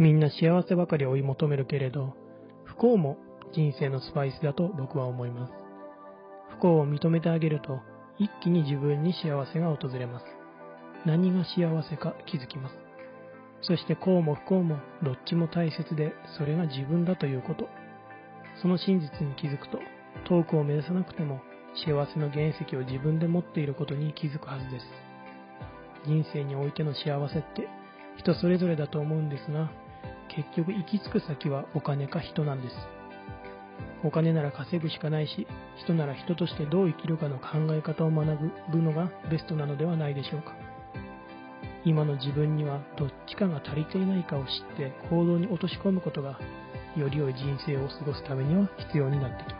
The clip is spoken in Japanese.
みんな幸せばかり追い求めるけれど、不幸も人生のスパイスだと僕は思います。不幸を認めてあげると、一気に自分に幸せが訪れます。何が幸せか気づきます。そして幸も不幸もどっちも大切で、それが自分だということ。その真実に気づくと、遠くを目指さなくても幸せの原石を自分で持っていることに気づくはずです。人生においての幸せって人それぞれだと思うんですが、結局行き着く先はお金か人なんです。お金なら稼ぐしかないし、人なら人としてどう生きるかの考え方を学ぶのがベストなのではないでしょうか。今の自分にはどっちかが足りていないかを知って行動に落とし込むことが、より良い人生を過ごすためには必要になってきます。